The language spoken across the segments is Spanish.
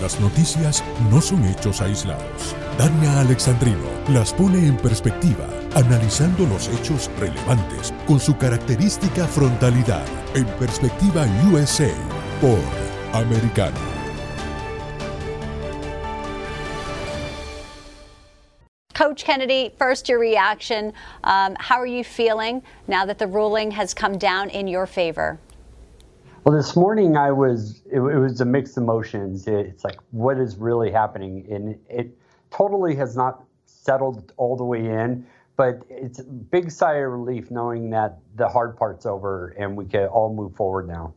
Las noticias no son hechos aislados. Dania Alexandrino las pone en perspectiva, analizando los hechos relevantes con su característica frontalidad. En perspectiva USA por Americano. Coach Kennedy, first your reaction. Um, how are you feeling now that the ruling has come down in your favor? Well, this morning I was, it, it was a mixed emotions. It, it's like, what is really happening? And it totally has not settled all the way in, but it's a big sigh of relief knowing that the hard part's over and we can all move forward now.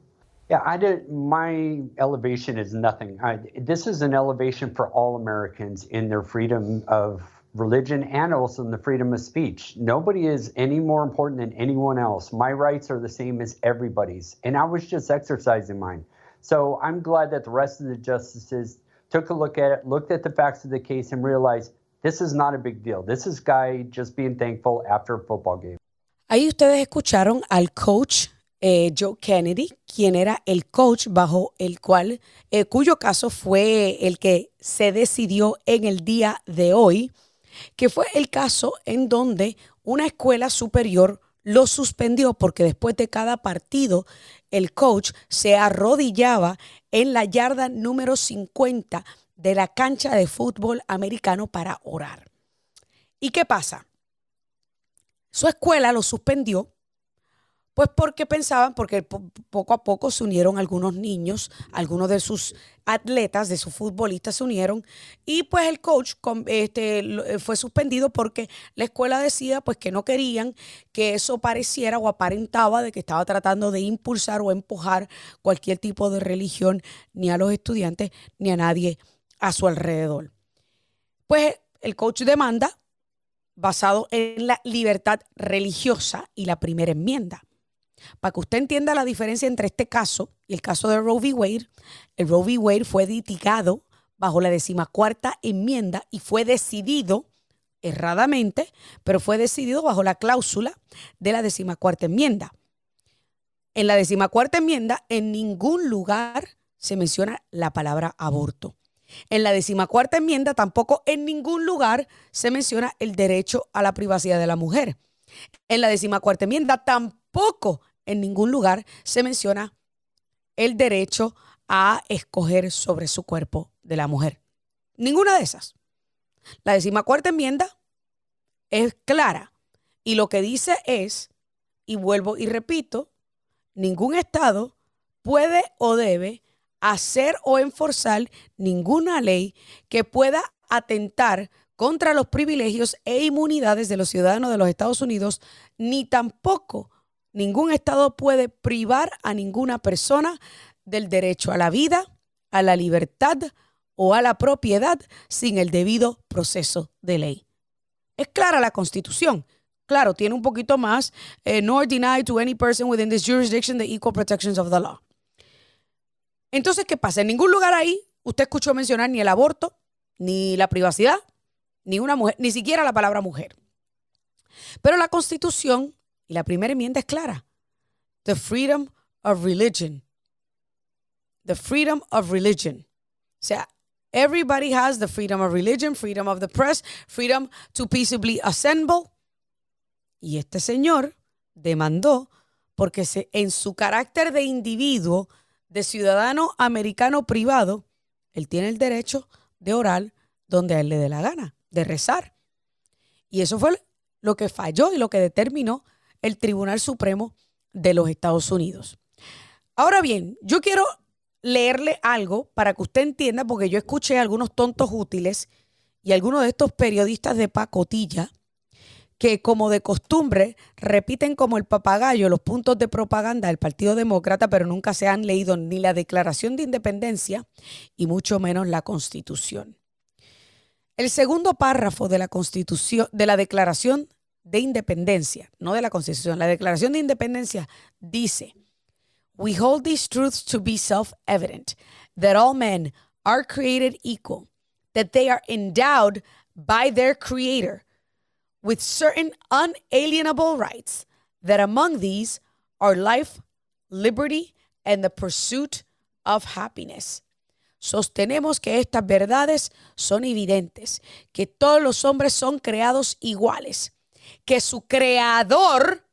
Yeah, I did. My elevation is nothing. I, this is an elevation for all Americans in their freedom of religion and also in the freedom of speech. Nobody is any more important than anyone else. My rights are the same as everybody's, and I was just exercising mine. So I'm glad that the rest of the justices took a look at it, looked at the facts of the case, and realized this is not a big deal. This is guy just being thankful after a football game. Ahí ustedes escucharon al coach eh, Joe Kennedy, quien era el coach bajo el cual, eh, cuyo caso fue el que se decidió en el día de hoy que fue el caso en donde una escuela superior lo suspendió porque después de cada partido el coach se arrodillaba en la yarda número 50 de la cancha de fútbol americano para orar. ¿Y qué pasa? Su escuela lo suspendió pues porque pensaban, porque poco a poco se unieron algunos niños, algunos de sus atletas, de sus futbolistas se unieron y pues el coach este, eh, fue suspendido porque la escuela decía pues que no querían que eso pareciera o aparentaba de que estaba tratando de impulsar o empujar cualquier tipo de religión ni a los estudiantes ni a nadie a su alrededor. Pues el coach demanda basado en la libertad religiosa y la primera enmienda. Para que usted entienda la diferencia entre este caso y el caso de Roe v. Wade, el Roe v. Wade fue litigado bajo la decimacuarta enmienda y fue decidido erradamente, pero fue decidido bajo la cláusula de la decimacuarta enmienda. En la decimacuarta enmienda, en ningún lugar se menciona la palabra aborto. En la decimacuarta enmienda tampoco en ningún lugar se menciona el derecho a la privacidad de la mujer. En la decimacuarta enmienda tampoco en ningún lugar se menciona el derecho a escoger sobre su cuerpo de la mujer. Ninguna de esas. La decimacuarta enmienda es clara y lo que dice es, y vuelvo y repito, ningún Estado puede o debe hacer o enforzar ninguna ley que pueda atentar contra los privilegios e inmunidades de los ciudadanos de los Estados Unidos, ni tampoco Ningún Estado puede privar a ninguna persona del derecho a la vida, a la libertad o a la propiedad sin el debido proceso de ley. Es clara la Constitución. Claro, tiene un poquito más, eh, nor deny to any person within this jurisdiction the equal protections of the law. Entonces, ¿qué pasa? En ningún lugar ahí usted escuchó mencionar ni el aborto, ni la privacidad, ni una mujer, ni siquiera la palabra mujer. Pero la Constitución y la primera enmienda es clara. The freedom of religion. The freedom of religion. O sea, everybody has the freedom of religion, freedom of the press, freedom to peaceably assemble. Y este señor demandó porque en su carácter de individuo, de ciudadano americano privado, él tiene el derecho de orar donde a él le dé la gana, de rezar. Y eso fue lo que falló y lo que determinó el Tribunal Supremo de los Estados Unidos. Ahora bien, yo quiero leerle algo para que usted entienda, porque yo escuché a algunos tontos útiles y algunos de estos periodistas de pacotilla que como de costumbre repiten como el papagayo los puntos de propaganda del Partido Demócrata, pero nunca se han leído ni la Declaración de Independencia y mucho menos la Constitución. El segundo párrafo de la Constitución de la Declaración de Independencia, no de la Constitución, la Declaración de Independencia dice: We hold these truths to be self-evident that all men are created equal, that they are endowed by their creator with certain unalienable rights, that among these are life, liberty, and the pursuit of happiness. Sostenemos que estas verdades son evidentes, que todos los hombres son creados iguales, que su creador,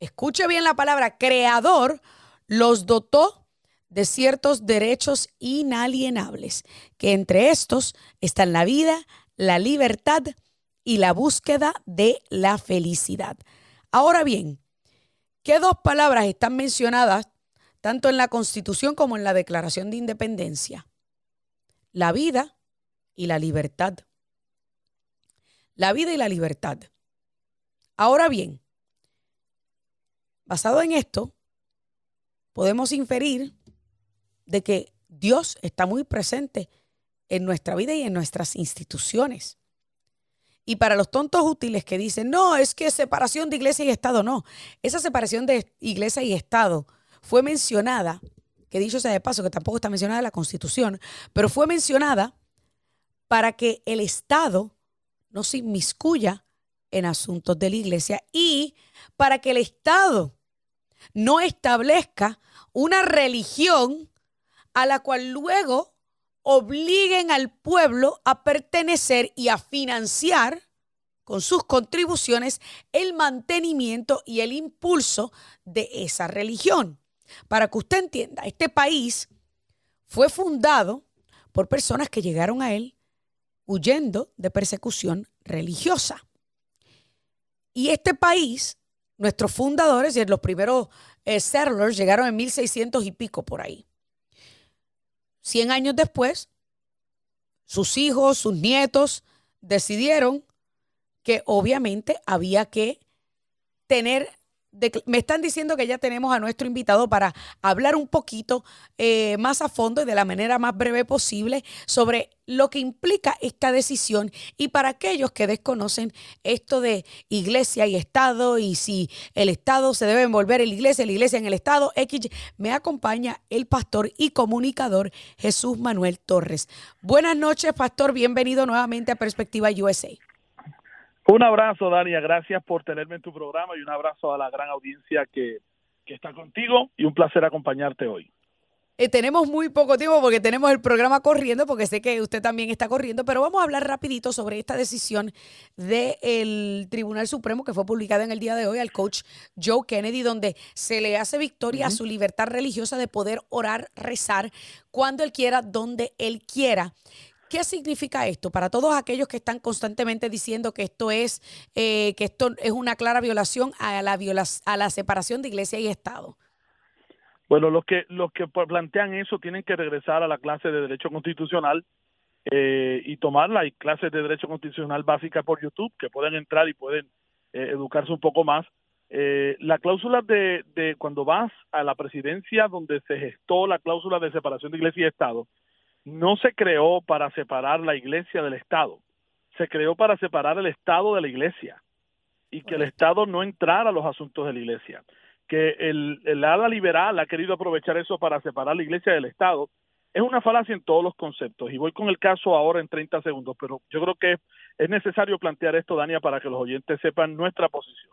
escuche bien la palabra creador, los dotó de ciertos derechos inalienables, que entre estos están la vida, la libertad y la búsqueda de la felicidad. Ahora bien, ¿qué dos palabras están mencionadas tanto en la Constitución como en la Declaración de Independencia? La vida y la libertad. La vida y la libertad. Ahora bien, basado en esto, podemos inferir de que Dios está muy presente en nuestra vida y en nuestras instituciones. Y para los tontos útiles que dicen, no, es que separación de iglesia y Estado, no. Esa separación de iglesia y Estado fue mencionada, que dicho sea de paso, que tampoco está mencionada en la Constitución, pero fue mencionada para que el Estado no se inmiscuya en asuntos de la iglesia y para que el Estado no establezca una religión a la cual luego obliguen al pueblo a pertenecer y a financiar con sus contribuciones el mantenimiento y el impulso de esa religión. Para que usted entienda, este país fue fundado por personas que llegaron a él huyendo de persecución religiosa. Y este país, nuestros fundadores y los primeros eh, settlers llegaron en 1600 y pico por ahí. 100 años después, sus hijos, sus nietos decidieron que obviamente había que tener me están diciendo que ya tenemos a nuestro invitado para hablar un poquito eh, más a fondo y de la manera más breve posible sobre lo que implica esta decisión y para aquellos que desconocen esto de iglesia y Estado y si el Estado se debe envolver en la iglesia, la iglesia en el Estado, X, me acompaña el pastor y comunicador Jesús Manuel Torres. Buenas noches, pastor, bienvenido nuevamente a Perspectiva USA. Un abrazo, Dania. Gracias por tenerme en tu programa y un abrazo a la gran audiencia que, está contigo y un placer acompañarte hoy. Eh, tenemos muy poco tiempo porque tenemos el programa corriendo, porque sé que usted también está corriendo, pero vamos a hablar rapidito sobre esta decisión del Tribunal Supremo que fue publicada en el día de hoy al coach Joe Kennedy, donde se le hace victoria a su libertad religiosa de poder orar, rezar cuando él quiera, donde él quiera. ¿Qué significa esto para todos aquellos que están constantemente diciendo que esto es eh, que esto es una clara violación a la a la separación de Iglesia y Estado? Bueno, los que los que plantean eso tienen que regresar a la clase de derecho constitucional eh, y tomar las clases de derecho constitucional básica por YouTube, que pueden entrar y pueden eh, educarse un poco más. la cláusula de, de cuando vas a la presidencia donde se gestó la cláusula de separación de Iglesia y Estado, no se creó para separar la iglesia del Estado, se creó para separar el Estado de la iglesia y que el Estado no entrara a los asuntos de la iglesia. Que el, el ala liberal ha querido aprovechar eso para separar la iglesia del Estado es una falacia en todos los conceptos. Y voy con el caso ahora en 30 segundos, pero yo creo que es necesario plantear esto, Dania, para que los oyentes sepan nuestra posición.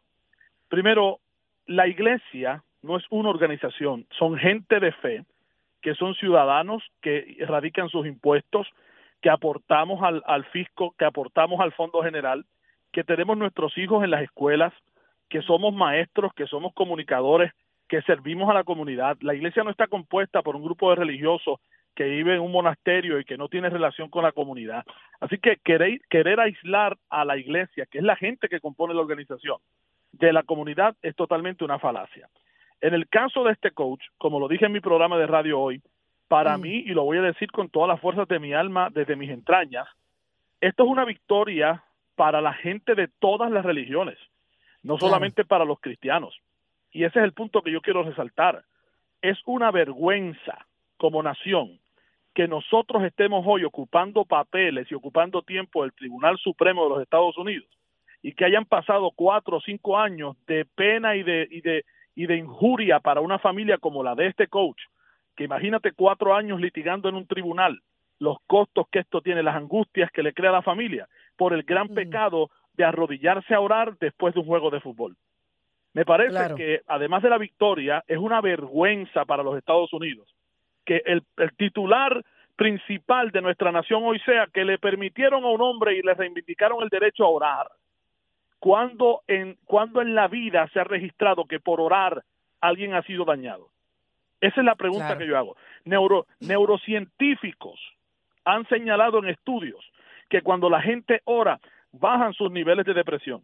Primero, la iglesia no es una organización, son gente de fe que son ciudadanos que radican sus impuestos, que aportamos al, al fisco, que aportamos al Fondo General, que tenemos nuestros hijos en las escuelas, que somos maestros, que somos comunicadores, que servimos a la comunidad. La iglesia no está compuesta por un grupo de religiosos que vive en un monasterio y que no tiene relación con la comunidad. Así que querer, querer aislar a la iglesia, que es la gente que compone la organización, de la comunidad es totalmente una falacia. En el caso de este coach, como lo dije en mi programa de radio hoy, para mm. mí, y lo voy a decir con todas las fuerzas de mi alma, desde mis entrañas, esto es una victoria para la gente de todas las religiones, no solamente para los cristianos. Y ese es el punto que yo quiero resaltar. Es una vergüenza como nación que nosotros estemos hoy ocupando papeles y ocupando tiempo del Tribunal Supremo de los Estados Unidos y que hayan pasado cuatro o cinco años de pena y de, y de, y de injuria para una familia como la de este coach, que imagínate cuatro años litigando en un tribunal, los costos que esto tiene, las angustias que le crea a la familia, por el gran pecado de arrodillarse a orar después de un juego de fútbol. Me parece que además de la victoria, es una vergüenza para los Estados Unidos que el, titular principal de nuestra nación hoy sea que le permitieron a un hombre y le reivindicaron el derecho a orar. Cuando en, cuando en la vida se ha registrado que por orar alguien ha sido dañado? Esa es la pregunta que yo hago. Neuro, neurocientíficos han señalado en estudios que cuando la gente ora, bajan sus niveles de depresión.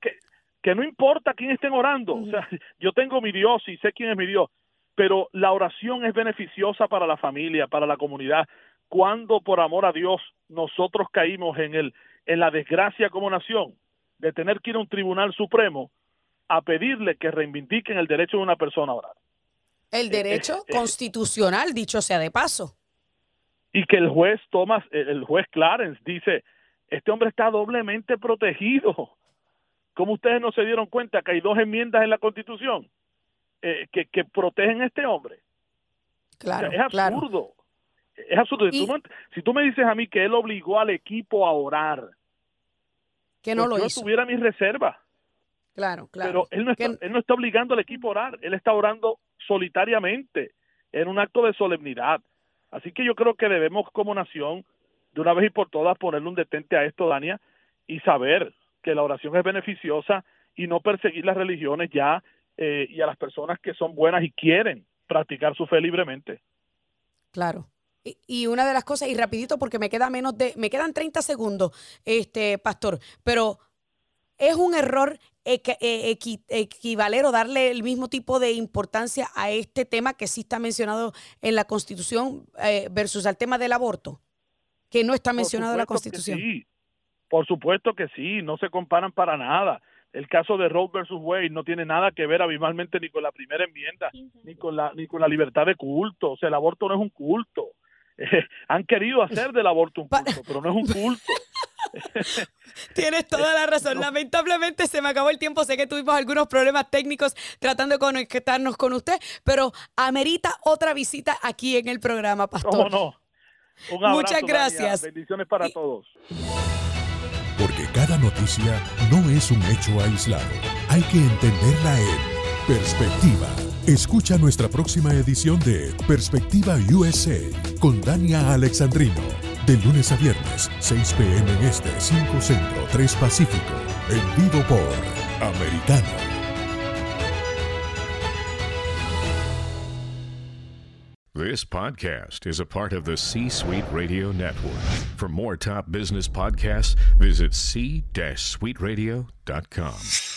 que, que no importa quién estén orando. O sea, yo tengo mi Dios y sé quién es mi Dios, pero la oración es beneficiosa para la familia, para la comunidad. Cuando por amor a Dios nosotros caímos en el en la desgracia como nación de tener que ir a un tribunal supremo a pedirle que reivindiquen el derecho de una persona a orar. El derecho eh, eh, eh, constitucional, dicho sea de paso. Y que el juez Thomas, el juez Clarence dice, este hombre está doblemente protegido. ¿Cómo ustedes no se dieron cuenta que hay dos enmiendas en la Constitución? Eh, que, que, protegen a este hombre. Claro, es absurdo. Es absurdo. si tú me dices a mí que él obligó al equipo a orar, que no pues lo yo tuviera mi reserva. Claro, claro. Pero él no, está, él no está obligando al equipo a orar, él está orando solitariamente, en un acto de solemnidad. Así que yo creo que debemos como nación, de una vez y por todas, ponerle un detente a esto, Dania, y saber que la oración es beneficiosa y no perseguir las religiones ya eh, y a las personas que son buenas y quieren practicar su fe libremente. Claro. Y, una de las cosas, y rapidito porque me queda menos de, me quedan 30 segundos, este pastor, pero es un error eh, equivaler o darle el mismo tipo de importancia a este tema que sí está mencionado en la Constitución eh, versus al tema del aborto, que no está mencionado en la Constitución. Sí, por supuesto que sí, no se comparan para nada el caso de Roe versus Wade no tiene nada que ver abismalmente ni con la primera enmienda, ni con la ni con la libertad de culto. O sea, el aborto no es un culto. han querido hacer del aborto un culto, pero no es un culto. Tienes toda la razón. Lamentablemente se me acabó el tiempo. Sé que tuvimos algunos problemas técnicos tratando de conectarnos con usted, pero amerita otra visita aquí en el programa, Pastor. No, no. Muchas gracias. Bendiciones para todos. Porque cada noticia no es un hecho aislado. Hay que entenderla en perspectiva. Escucha nuestra próxima edición de Perspectiva USA con Dania Alexandrino. De lunes a viernes, 6 p.m. en este, 5 Centro, 3 Pacífico. En vivo por Americano. This podcast is a part of the C Suite Radio Network. For more top business podcasts, visit c-suiteradio.com.